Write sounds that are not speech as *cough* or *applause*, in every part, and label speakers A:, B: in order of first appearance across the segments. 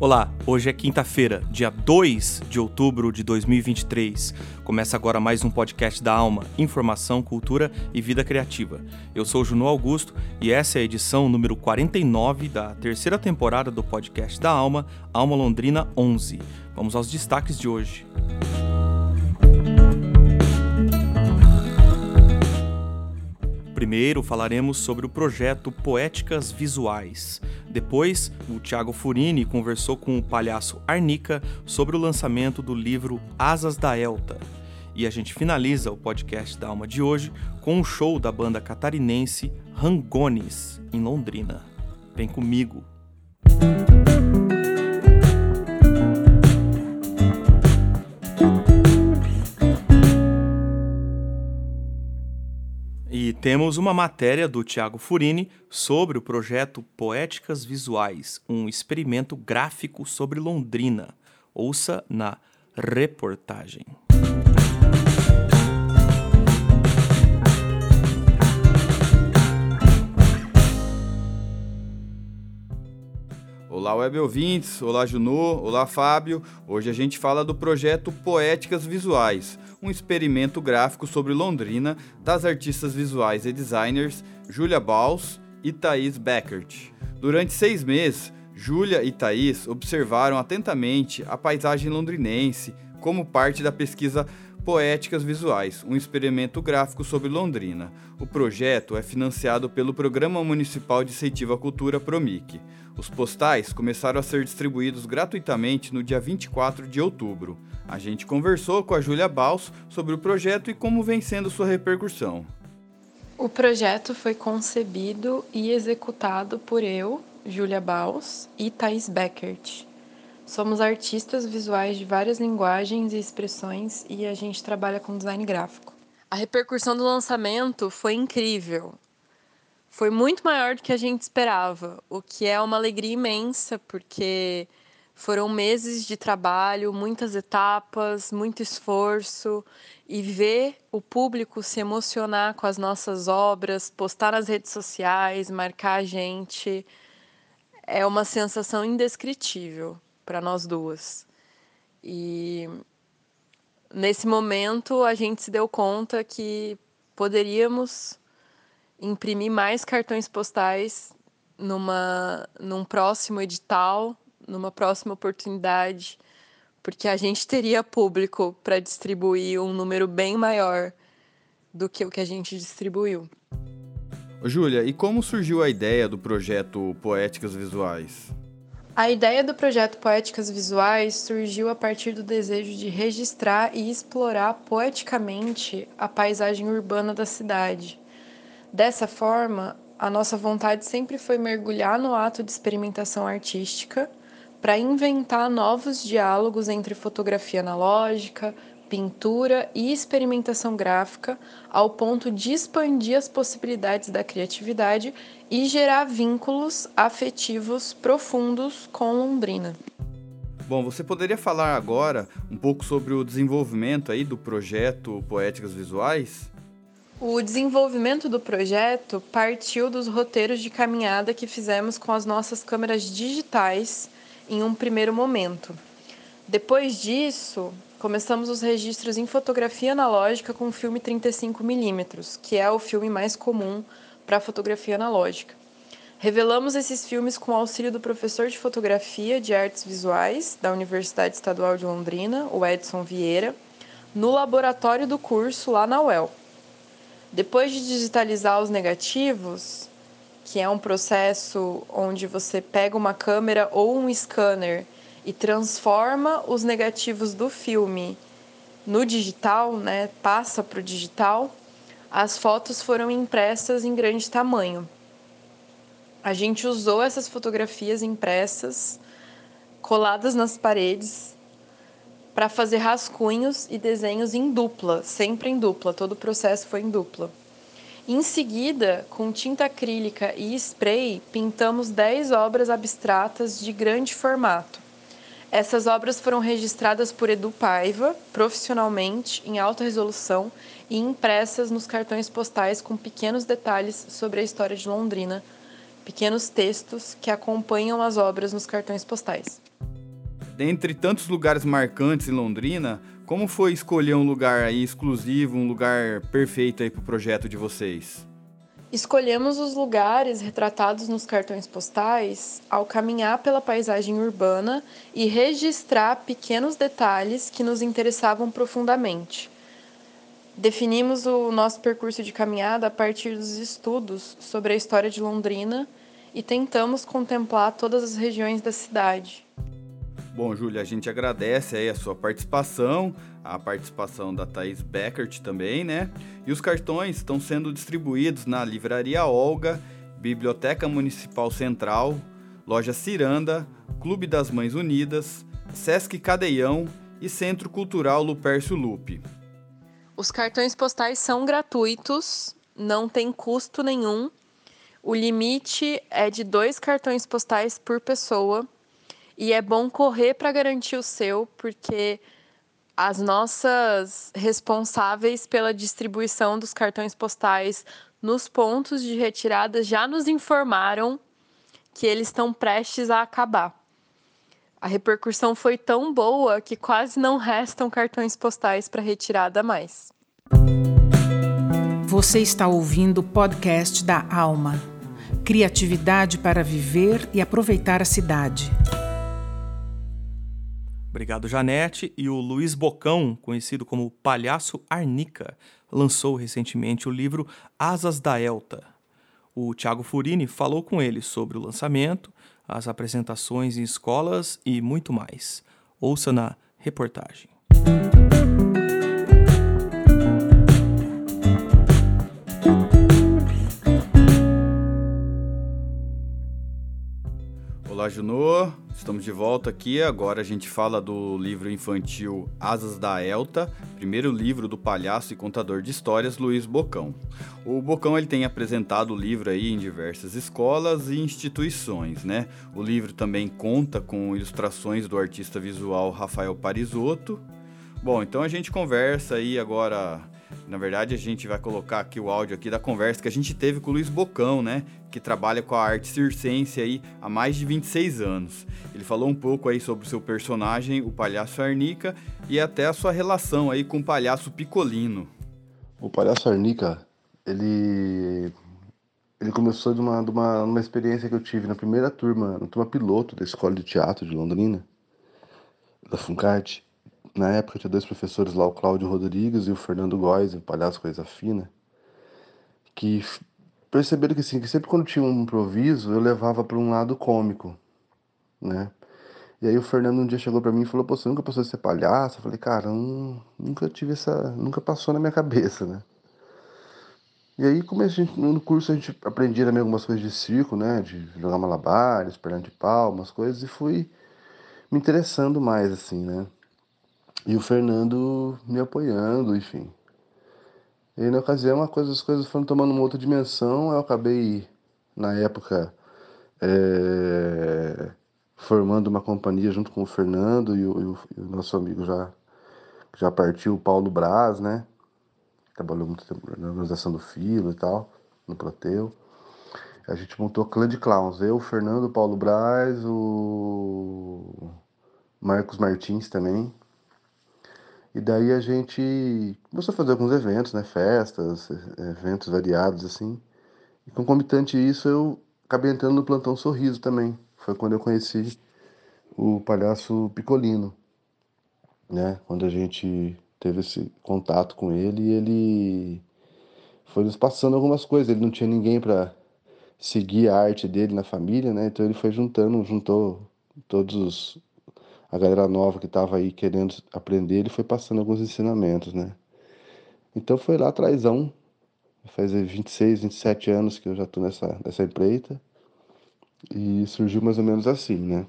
A: Olá, hoje é quinta-feira, dia 2 de outubro de 2023. Começa agora mais um podcast da Alma, Informação, Cultura e Vida Criativa. Eu sou Juno Augusto e essa é a edição número 49 da terceira temporada do podcast da Alma, Alma Londrina 11. Vamos aos destaques de hoje. Primeiro falaremos sobre o projeto Poéticas Visuais. Depois, o Thiago Furini conversou com o palhaço Arnica sobre o lançamento do livro Asas da Elta. E a gente finaliza o podcast da Alma de hoje com um show da banda catarinense Rangones, em Londrina. Vem comigo! Temos uma matéria do Tiago Furini sobre o projeto Poéticas Visuais, um experimento gráfico sobre Londrina. Ouça na reportagem.
B: Olá, web ouvintes, olá Junô, olá Fábio. Hoje a gente fala do projeto Poéticas Visuais, um experimento gráfico sobre Londrina das artistas visuais e designers Julia Baus e Thaís Beckert. Durante seis meses, Júlia e Thaís observaram atentamente a paisagem londrinense como parte da pesquisa Poéticas Visuais, um experimento gráfico sobre Londrina. O projeto é financiado pelo Programa Municipal de Incentivo à Cultura Promic. Os postais começaram a ser distribuídos gratuitamente no dia 24 de outubro. A gente conversou com a Júlia Baus sobre o projeto e como vem sendo sua repercussão.
C: O projeto foi concebido e executado por eu, Júlia Baus e Thais Beckert. Somos artistas visuais de várias linguagens e expressões e a gente trabalha com design gráfico. A repercussão do lançamento foi incrível. Foi muito maior do que a gente esperava, o que é uma alegria imensa, porque foram meses de trabalho, muitas etapas, muito esforço e ver o público se emocionar com as nossas obras, postar nas redes sociais, marcar a gente, é uma sensação indescritível para nós duas. E nesse momento a gente se deu conta que poderíamos imprimir mais cartões postais numa num próximo edital, numa próxima oportunidade, porque a gente teria público para distribuir um número bem maior do que o que a gente distribuiu.
B: Júlia, e como surgiu a ideia do projeto Poéticas Visuais?
C: A ideia do projeto Poéticas Visuais surgiu a partir do desejo de registrar e explorar poeticamente a paisagem urbana da cidade. Dessa forma, a nossa vontade sempre foi mergulhar no ato de experimentação artística para inventar novos diálogos entre fotografia analógica, pintura e experimentação gráfica, ao ponto de expandir as possibilidades da criatividade e gerar vínculos afetivos profundos com Londrina.
B: Bom, você poderia falar agora um pouco sobre o desenvolvimento aí do projeto Poéticas Visuais?
C: O desenvolvimento do projeto partiu dos roteiros de caminhada que fizemos com as nossas câmeras digitais em um primeiro momento. Depois disso, começamos os registros em fotografia analógica com filme 35mm, que é o filme mais comum para fotografia analógica. Revelamos esses filmes com o auxílio do professor de fotografia de artes visuais da Universidade Estadual de Londrina, o Edson Vieira, no laboratório do curso lá na UEL. Depois de digitalizar os negativos, que é um processo onde você pega uma câmera ou um scanner e transforma os negativos do filme no digital, né, passa para o digital, as fotos foram impressas em grande tamanho. A gente usou essas fotografias impressas, coladas nas paredes, para fazer rascunhos e desenhos em dupla, sempre em dupla, todo o processo foi em dupla. Em seguida, com tinta acrílica e spray, pintamos 10 obras abstratas de grande formato Essas obras foram registradas por Edu Paiva, profissionalmente, em alta resolução e impressas nos cartões postais com pequenos detalhes sobre a história de Londrina, pequenos textos que acompanham as obras nos cartões postais.
B: Dentre tantos lugares marcantes em Londrina, como foi escolher um lugar aí exclusivo, um lugar perfeito aí para o projeto de vocês?
C: Escolhemos os lugares retratados nos cartões postais ao caminhar pela paisagem urbana e registrar pequenos detalhes que nos interessavam profundamente. Definimos o nosso percurso de caminhada a partir dos estudos sobre a história de Londrina e tentamos contemplar todas as regiões da cidade.
B: Bom, Júlia, a gente agradece aí a sua participação, a participação da Thaís Beckert também, né? E os cartões estão sendo distribuídos na Livraria Olga, Biblioteca Municipal Central, Loja Ciranda, Clube das Mães Unidas, Sesc Cadeião e Centro Cultural Lupercio Lupe.
C: Os cartões postais são gratuitos, não tem custo nenhum. O limite é de dois cartões postais por pessoa e é bom correr para garantir o seu, porque as nossas responsáveis pela distribuição dos cartões postais nos pontos de retirada já nos informaram que eles estão prestes a acabar. A repercussão foi tão boa que quase não restam cartões postais para retirada mais.
D: Você está ouvindo o podcast da Alma. Criatividade para viver e aproveitar a cidade.
A: Obrigado, Janete. E o Luiz Bocão, conhecido como Palhaço Arnica, lançou recentemente o livro Asas da Elta. O Tiago Furini falou com ele sobre o lançamento, as apresentações em escolas e muito mais. Ouça na reportagem.
B: Olá, Junô. Estamos de volta aqui. Agora a gente fala do livro infantil Asas da Elta, primeiro livro do palhaço e contador de histórias Luiz Bocão. O Bocão ele tem apresentado o livro aí em diversas escolas e instituições, né? O livro também conta com ilustrações do artista visual Rafael Parisotto. Bom, então a gente conversa aí agora na verdade, a gente vai colocar aqui o áudio aqui da conversa que a gente teve com o Luiz Bocão, né? Que trabalha com a arte circense aí há mais de 26 anos. Ele falou um pouco aí sobre o seu personagem, o palhaço Arnica, e até a sua relação aí com o palhaço Picolino.
E: O palhaço Arnica, ele ele começou de uma, de uma, uma experiência que eu tive na primeira turma, na turma piloto da Escola de Teatro de Londrina, da Funcarte. Na época tinha dois professores lá, o Cláudio Rodrigues e o Fernando Góes, o palhaço Coisa Fina, que perceberam que, assim, que sempre quando tinha um improviso, eu levava para um lado cômico, né? E aí o Fernando um dia chegou para mim e falou, pô, você nunca pensou em ser palhaço? Eu falei, cara, não, nunca tive essa... nunca passou na minha cabeça, né? E aí, gente, no curso a gente aprendia também algumas coisas de circo, né? De jogar malabares, perna de pau, umas coisas, e fui me interessando mais, assim, né? E o Fernando me apoiando, enfim. E na ocasião a coisa, as coisas foram tomando uma outra dimensão. Eu acabei, na época, é, formando uma companhia junto com o Fernando e o, e o, e o nosso amigo já, já partiu, o Paulo Braz, né? Trabalhou muito tempo na organização do Filo e tal, no Proteu. A gente montou clã de clowns. Eu, o Fernando, o Paulo Braz, o Marcos Martins também, e daí a gente começou a fazer alguns eventos, né? Festas, eventos variados, assim. E concomitante isso, eu acabei entrando no Plantão Sorriso também. Foi quando eu conheci o palhaço Picolino, né? Quando a gente teve esse contato com ele e ele foi nos passando algumas coisas. Ele não tinha ninguém para seguir a arte dele na família, né? Então ele foi juntando, juntou todos os a galera nova que estava aí querendo aprender, ele foi passando alguns ensinamentos, né? Então foi lá atrásão, faz 26, 27 anos que eu já estou nessa, nessa empreita, e surgiu mais ou menos assim, né?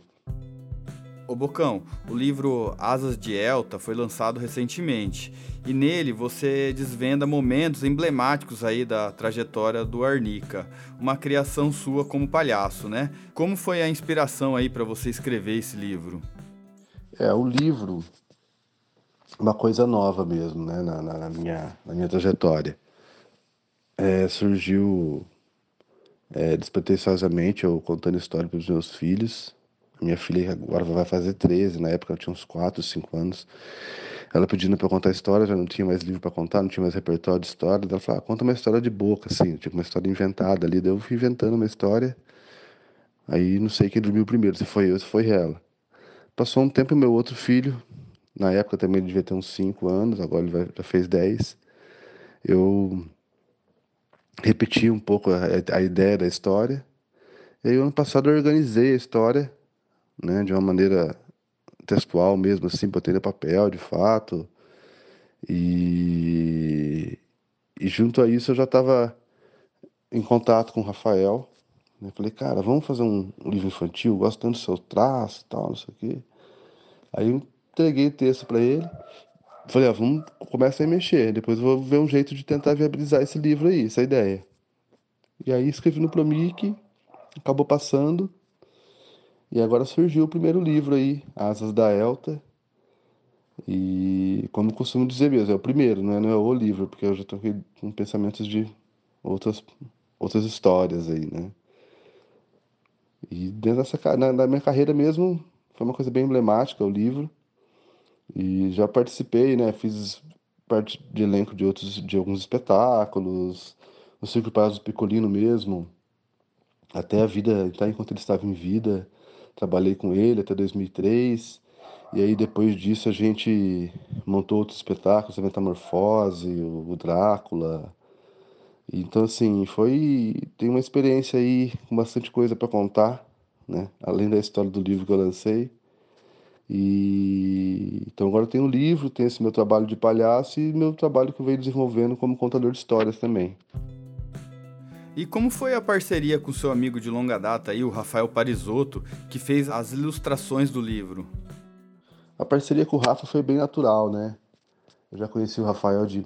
B: Ô Bocão, o livro Asas de Elta foi lançado recentemente e nele você desvenda momentos emblemáticos aí da trajetória do Arnica, uma criação sua como palhaço, né? Como foi a inspiração aí para você escrever esse livro?
E: É, o livro, uma coisa nova mesmo, né, na, na minha, na minha trajetória. É, surgiu é, despretensiosamente eu contando história para os meus filhos. Minha filha agora vai fazer 13, na época ela tinha uns 4, 5 anos. Ela pedindo para contar história, já não tinha mais livro para contar, não tinha mais repertório de história. Ela falou: ah, conta uma história de boca, assim, tipo uma história inventada ali. Daí eu fui inventando uma história. Aí não sei quem dormiu primeiro, se foi eu se foi ela. Passou um tempo, meu outro filho, na época também ele devia ter uns 5 anos, agora ele já fez 10. Eu repeti um pouco a, a ideia da história. E aí, ano passado, eu organizei a história, né, de uma maneira textual mesmo, assim, botei no papel, de fato. E, e junto a isso, eu já estava em contato com o Rafael. Né? Falei, cara, vamos fazer um livro infantil, gosto tanto do seu traço e tal, não sei o quê. Aí eu entreguei o texto para ele. Falei, ah, vamos começar a mexer. Depois eu vou ver um jeito de tentar viabilizar esse livro aí, essa ideia. E aí escrevi no Promic, acabou passando. E agora surgiu o primeiro livro aí, Asas da Elta. E como costumo dizer mesmo, é o primeiro, não é, não é o livro, porque eu já estou com pensamentos de outras, outras histórias aí, né? E dentro dessa na, na minha carreira mesmo, foi uma coisa bem emblemática o livro. E já participei, né? Fiz parte de elenco de outros de alguns espetáculos, no Circo Prazo Picolino mesmo, até a vida, tá, enquanto ele estava em vida, trabalhei com ele até 2003. E aí depois disso a gente montou outros espetáculos, a Metamorfose, o Drácula. Então assim, foi tem uma experiência aí com bastante coisa para contar, né? Além da história do livro que eu lancei. E então agora eu tenho um livro, tenho esse meu trabalho de palhaço e meu trabalho que eu venho desenvolvendo como contador de histórias também.
B: E como foi a parceria com seu amigo de longa data aí, o Rafael Parisotto, que fez as ilustrações do livro?
E: A parceria com o Rafa foi bem natural, né? Eu já conheci o Rafael de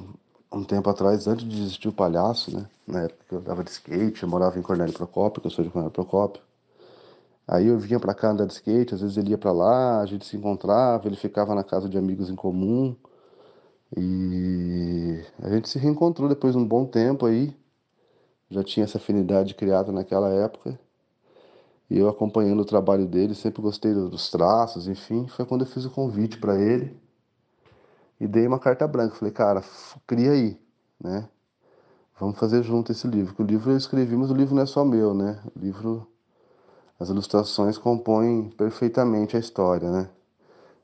E: um tempo atrás, antes de existir o palhaço, né? Na época que eu dava de skate, eu morava em Cornélio Procópio, que eu sou de Cornélio Procópio. Aí eu vinha para cá andar de skate, às vezes ele ia para lá, a gente se encontrava, ele ficava na casa de amigos em comum. E a gente se reencontrou depois de um bom tempo aí. Já tinha essa afinidade criada naquela época. E eu acompanhando o trabalho dele, sempre gostei dos traços, enfim. Foi quando eu fiz o convite para ele e dei uma carta branca. Falei, cara, cria aí, né? Vamos fazer junto esse livro. Porque o livro eu escrevi, mas o livro não é só meu, né? O livro as ilustrações compõem perfeitamente a história, né?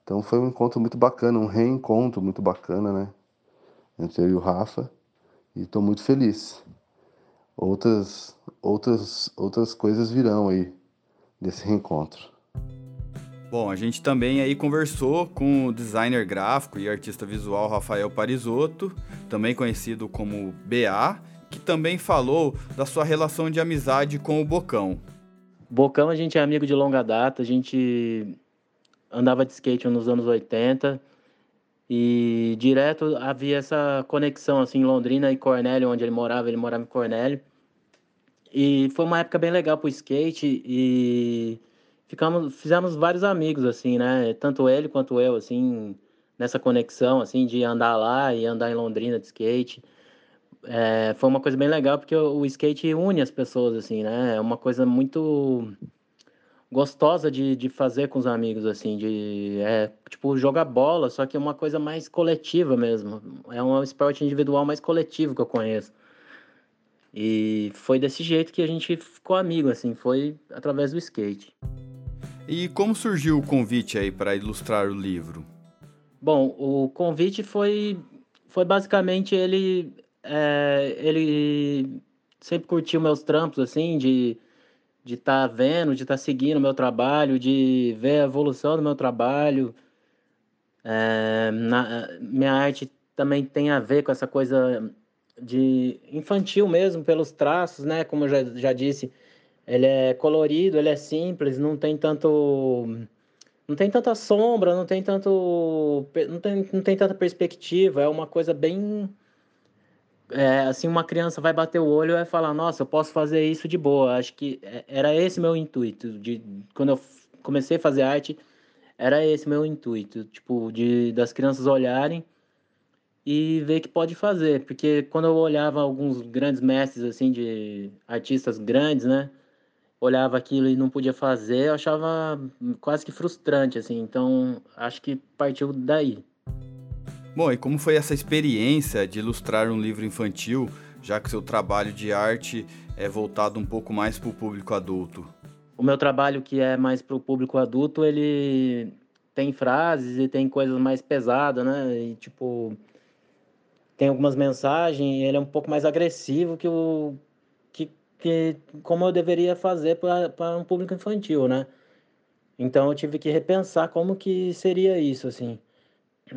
E: Então foi um encontro muito bacana, um reencontro muito bacana, né? Entre eu e o Rafa. E estou muito feliz. Outras, outras, outras coisas virão aí desse reencontro.
B: Bom, a gente também aí conversou com o designer gráfico e artista visual Rafael Parisotto, também conhecido como BA, que também falou da sua relação de amizade com o Bocão.
F: Bocão a gente é amigo de longa data, a gente andava de skate nos anos 80 e direto havia essa conexão assim Londrina e Cornélio, onde ele morava, ele morava em Cornélio. E foi uma época bem legal pro skate e ficamos, fizemos vários amigos assim, né? Tanto ele quanto eu assim, nessa conexão assim de andar lá e andar em Londrina de skate é, foi uma coisa bem legal porque o, o, skate une as pessoas, assim, né? É uma coisa muito gostosa de, de fazer com os amigos, assim, de, é, tipo, jogar bola, só que é uma coisa mais coletiva mesmo. É um esporte individual mais coletivo que eu conheço. E foi desse jeito que a gente ficou amigo, assim, foi através do skate.
B: E como surgiu o convite aí para ilustrar o livro?
F: Bom, o convite foi, foi basicamente ele é, ele sempre curtiu meus trampos, assim, de de estar tá vendo, de estar tá seguindo o meu trabalho, de ver a evolução do meu trabalho. É, na, minha arte também tem a ver com essa coisa de infantil mesmo, pelos traços, né? Como eu já, já disse, ele é colorido, ele é simples, não tem tanto não tem tanta sombra, não tem tanto não tem, não tem tanta perspectiva, é uma coisa bem é, assim, uma criança vai bater o olho e vai falar, nossa, eu posso fazer isso de boa. Acho que é, era esse meu intuito. De, quando eu comecei a fazer arte, era esse meu intuito, tipo, de das crianças olharem e ver que pode fazer, porque quando eu olhava alguns grandes mestres assim de artistas grandes, né, olhava aquilo e não podia fazer, eu achava quase que frustrante assim. Então, acho que partiu daí.
B: Bom, e como foi essa experiência de ilustrar um livro infantil, já que seu trabalho de arte é voltado um pouco mais para o público adulto?
F: O meu trabalho que é mais para o público adulto, ele tem frases e tem coisas mais pesadas, né? E tipo tem algumas mensagens, ele é um pouco mais agressivo que o que, que como eu deveria fazer para um público infantil, né? Então eu tive que repensar como que seria isso, assim.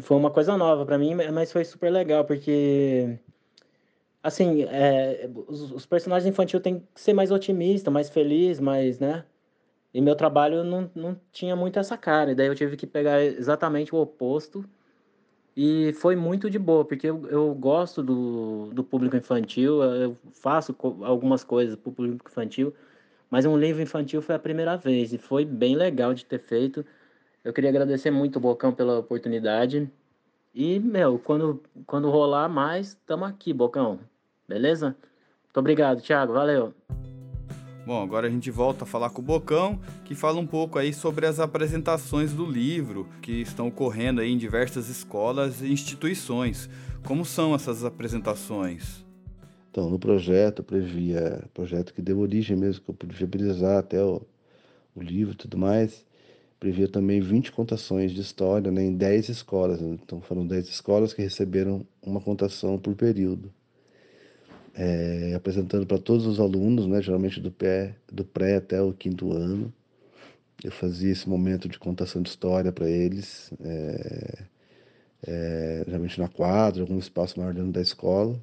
F: Foi uma coisa nova para mim, mas foi super legal porque assim, é, os, os, personagens infantis têm que ser mais otimista, mais feliz, mais, né? E meu trabalho não, não tinha muito essa cara, e daí eu tive que pegar exatamente o oposto e foi muito de boa, porque eu, eu gosto do, do público infantil, eu faço algumas coisas para o público infantil, mas um livro infantil foi a primeira vez e foi bem legal de ter feito. Eu queria agradecer muito o Bocão pela oportunidade. E, meu, quando, quando rolar mais, estamos aqui, Bocão. Beleza? Muito obrigado, Thiago. Valeu.
B: Bom, agora a gente volta a falar com o Bocão, que fala um pouco aí sobre as apresentações do livro que estão ocorrendo aí em diversas escolas e instituições. Como são essas apresentações?
E: Então, no projeto, previa, projeto que deu origem mesmo, que eu pude viabilizar até o, o livro e tudo mais, previa também 20 contações de história né, em 10 escolas. Então, foram 10 escolas que receberam uma contação por período é, apresentando para todos os alunos, né, geralmente do, pé, do pré até o quinto ano. Eu fazia esse momento de contação de história para eles, é, é, geralmente na quadra, algum espaço maior dentro da escola.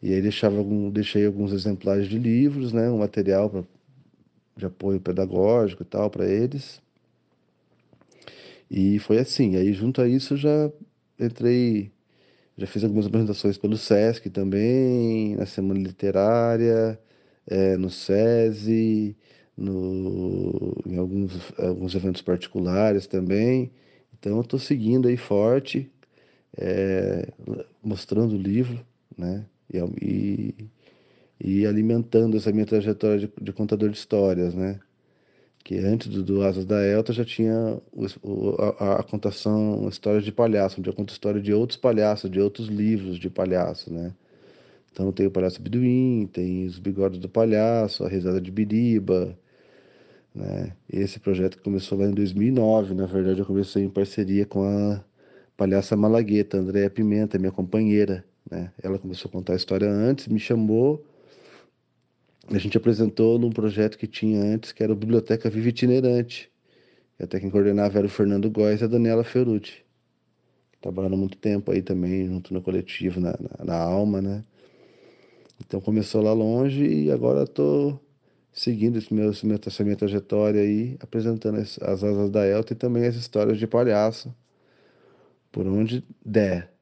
E: E aí deixava algum, deixei alguns exemplares de livros, né, um material pra, de apoio pedagógico e tal para eles. E foi assim. Aí junto a isso já entrei já fiz algumas apresentações pelo SESC também, na Semana Literária, é, no SESI, no, em alguns, alguns eventos particulares também. Então eu estou seguindo aí forte, é, mostrando o livro, né? E, e, alimentando essa minha trajetória de, de contador de histórias, né? Que antes do, do Asas da Elta já tinha o, a, a, contação, história de palhaço, onde eu conto história de outros palhaços, de outros livros de palhaço, né? Então tem o Palhaço Biduim, tem os Bigodes do Palhaço, a Risada de Biriba, né? Esse projeto começou lá em 2009, na verdade eu comecei em parceria com a palhaça Malagueta, Andréa Pimenta, minha companheira, né? Ela começou a contar a história antes, me chamou a gente apresentou num projeto que tinha antes, que era o Biblioteca Viva Itinerante. Até quem coordenava era o Fernando Góes e a Daniela Ferrucci. Trabalharam muito tempo aí também, junto no coletivo, na, na, na Alma, né? Então começou lá longe e agora estou seguindo esse meu, essa minha trajetória aí, apresentando as, as asas da Elta e também as histórias de palhaço, por onde der.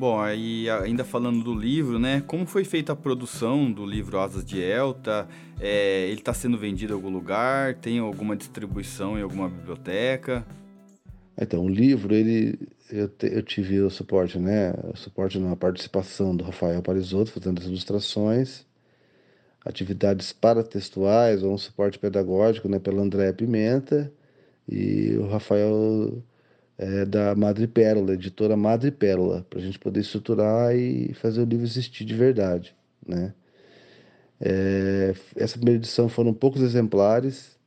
B: Bom, aí ainda falando do livro, né? Como foi feita a produção do livro Asas de Elta? É, ele está sendo vendido em algum lugar? Tem alguma distribuição em alguma biblioteca?
E: Então, o livro, ele, eu, te, eu tive o suporte, né? O suporte na participação do Rafael Parisotto, fazendo as ilustrações, atividades paratextuais ou um suporte pedagógico, né? Pela Andréa Pimenta e o Rafael é, da Madre Pérola, editora Madre Pérola, para a gente poder estruturar e fazer o livro existir de verdade, né? É, essa primeira edição foram poucos exemplares,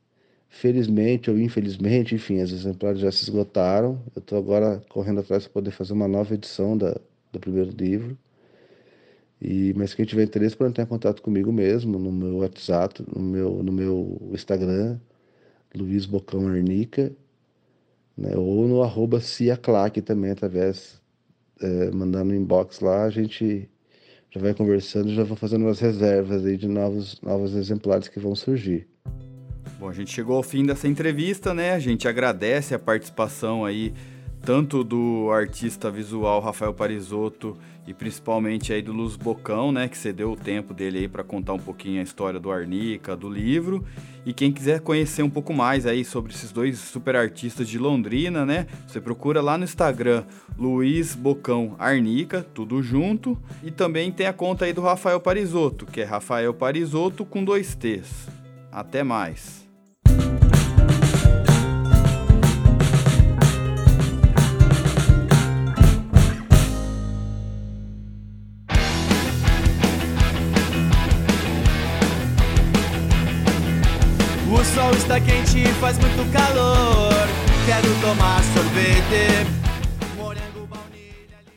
E: felizmente ou infelizmente, enfim, os exemplares já se esgotaram. Eu estou agora correndo atrás para poder fazer uma nova edição da, do primeiro livro. E, mas quem tiver interesse pode entrar em contato comigo mesmo no meu WhatsApp, no meu, no meu Instagram, Luiz Bocão Arnica, né? Ou no arroba ciaclac também, através, é, mandando no inbox lá, a gente já vai conversando, já vou fazendo umas reservas aí de novos, novos exemplares que vão surgir.
B: Bom, a gente chegou ao fim dessa entrevista, né? A gente agradece a participação aí tanto do artista visual Rafael Parisotto e principalmente aí do Luz Bocão, né, que cedeu o tempo dele aí para contar um pouquinho a história do Arnica, do livro. E quem quiser conhecer um pouco mais aí sobre esses dois super artistas de Londrina, né, você procura lá no Instagram Luiz Bocão Arnica, tudo junto, e também tem a conta aí do Rafael Parisotto, que é Rafael Parisotto com dois T's. Até mais.
G: O sol está quente e faz muito calor. Quero tomar sorvete.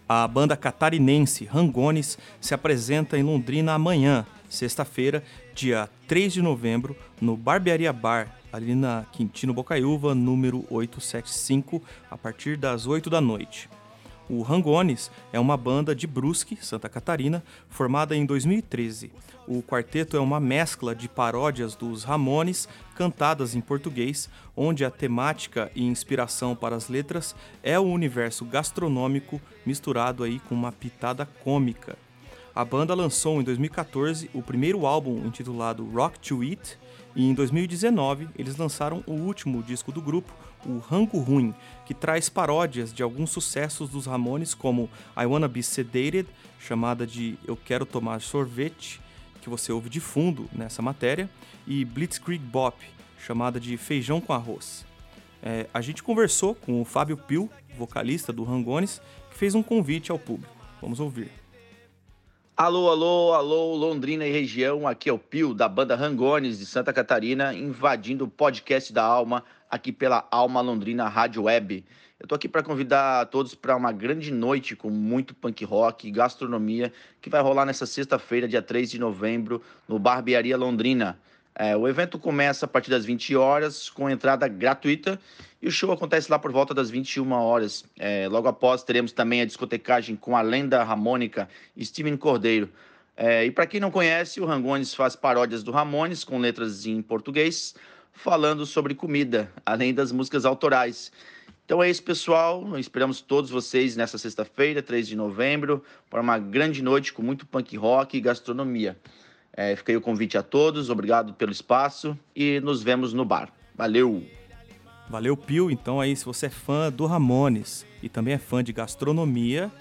A: A banda catarinense Rangones se apresenta em Londrina amanhã, sexta-feira, dia 3 de novembro, no Barbearia Bar, ali na Quintino Bocaiúva, número 875, a partir das 8 da noite. O Rangones é uma banda de Brusque, Santa Catarina, formada em 2013. O quarteto é uma mescla de paródias dos Ramones cantadas em português, onde a temática e inspiração para as letras é o universo gastronômico misturado aí com uma pitada cômica. A banda lançou em 2014 o primeiro álbum intitulado Rock to Eat e em 2019 eles lançaram o último disco do grupo, o Rango Ruim, que traz paródias de alguns sucessos dos Ramones como I Wanna Be Sedated, chamada de Eu Quero Tomar Sorvete, que você ouve de fundo nessa matéria, e Blitzkrieg Bop, chamada de Feijão com Arroz. É, a gente conversou com o Fábio Pil, vocalista do Rangones, que fez um convite ao público. Vamos ouvir.
H: Alô, alô, alô, Londrina e região. Aqui é o Pio, da banda Rangones de Santa Catarina, invadindo o podcast da Alma, aqui pela Alma Londrina Rádio Web. Eu tô aqui para convidar todos para uma grande noite com muito punk rock e gastronomia que vai rolar nessa sexta-feira, dia 3 de novembro, no Barbearia Londrina. É, o evento começa a partir das 20 horas, com entrada gratuita, e o show acontece lá por volta das 21 horas. É, logo após, teremos também a discotecagem com a lenda harmônica Steven Cordeiro. É, e para quem não conhece, o Rangones faz paródias do Ramones com letras em português, falando sobre comida, além das músicas autorais. Então é isso, pessoal. Esperamos todos vocês nessa sexta-feira, 3 de novembro, para uma grande noite com muito punk rock e gastronomia. É, fica aí o convite a todos, obrigado pelo espaço e nos vemos no bar. Valeu!
A: Valeu, Pio. Então aí, se você é fã do Ramones e também é fã de gastronomia,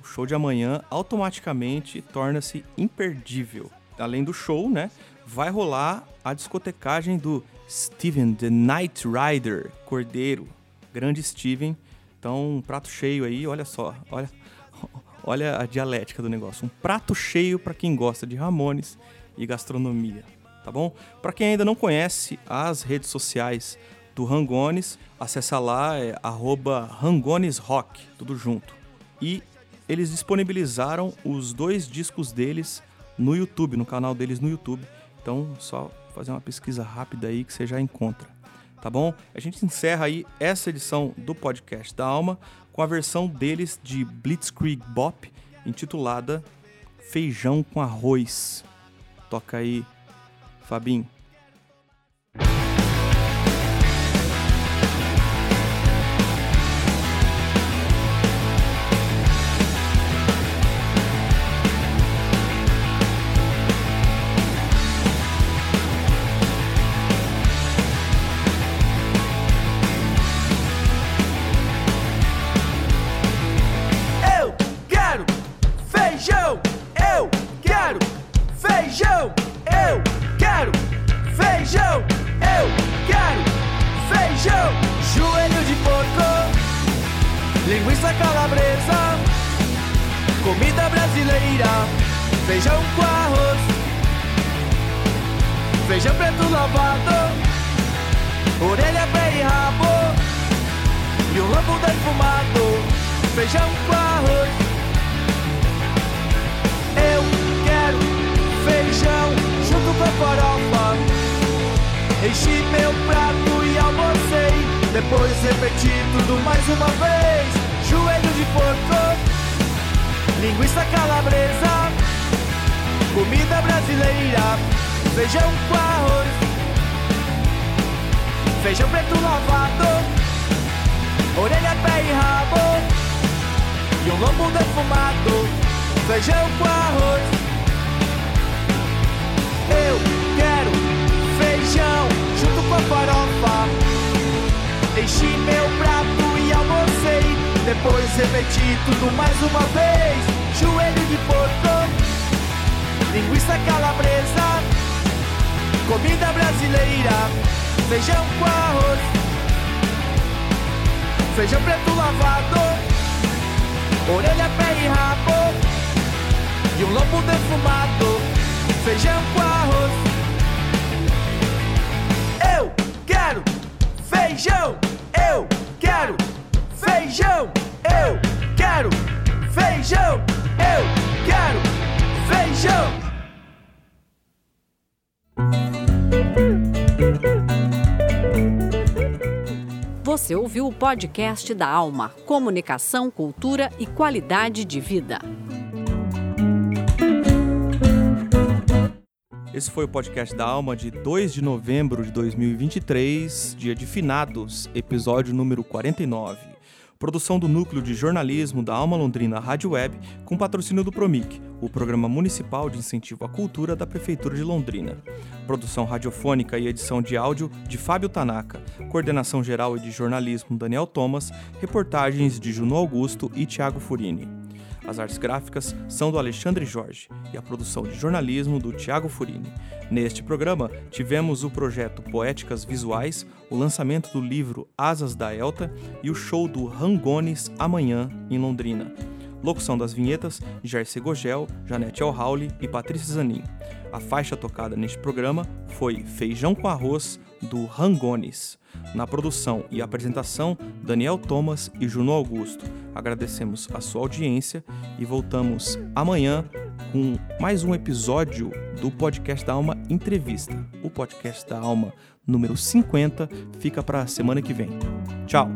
A: o show de amanhã automaticamente torna-se imperdível. Além do show, né, vai rolar a discotecagem do Steven the Night Rider Cordeiro. Grande Steven. Então, um prato cheio aí, olha só, olha, *laughs* olha a dialética do negócio. Um prato cheio para quem gosta de Ramones e gastronomia, tá bom? Para quem ainda não conhece as redes sociais do Rangones, acessa lá, é rangonesrock, tudo junto. E eles disponibilizaram os dois discos deles no YouTube, no canal deles no YouTube. Então, só fazer uma pesquisa rápida aí que você já encontra. Tá bom? A gente encerra aí essa edição do podcast da Alma com a versão deles de Blitzkrieg Bop, intitulada Feijão com Arroz. Toca aí, Fabinho.
G: Feijão. Eu quero feijão. Eu quero feijão. Eu quero feijão. Joelho de porco, linguiça calabresa, comida brasileira, feijão com arroz, feijão preto lavado, orelha, pé e rabo. E o lombo defumado Feijão com arroz feijão junto com farofa. Enchi meu prato e almocei. Depois repeti tudo mais uma vez. Joelho de porco Linguiça calabresa Comida brasileira. Feijão com arroz Feijão preto lavado Orelha, pé e rabo um lombo defumado, feijão com arroz. Eu quero feijão junto com a farofa. Enchi meu prato e almocei. Depois repeti tudo mais uma vez. Joelho de porco, linguiça calabresa, comida brasileira, feijão com arroz, feijão preto lavado, orelha, pé e rabo, e um lombo defumado, feijão com arroz. Eu quero feijão, eu quero feijão, eu quero feijão, eu quero feijão.
I: Você ouviu o podcast da Alma, Comunicação, Cultura e Qualidade de Vida.
A: Esse foi o podcast da Alma de 2 de novembro de 2023, dia de finados, episódio número 49. Produção do Núcleo de Jornalismo da Alma Londrina Rádio Web, com patrocínio do Promic, o Programa Municipal de Incentivo à Cultura da Prefeitura de Londrina. Produção radiofônica e edição de áudio de Fábio Tanaka. Coordenação geral e de jornalismo Daniel Thomas. Reportagens de Juno Augusto e Tiago Furini. As artes gráficas são do Alexandre Jorge e a produção de jornalismo do Tiago Furini. Neste programa, tivemos o projeto Poéticas Visuais, o lançamento do livro Asas da Elta e o show do Rangones amanhã em Londrina. Locução das vinhetas, Jersey Gogel, Janete Alhauli e Patrícia Zanin. A faixa tocada neste programa foi Feijão com Arroz, do Rangones. Na produção e apresentação, Daniel Thomas e Juno Augusto. Agradecemos a sua audiência e voltamos amanhã com mais um episódio do Podcast da Alma Entrevista. O Podcast da Alma número 50 fica para a semana que vem. Tchau!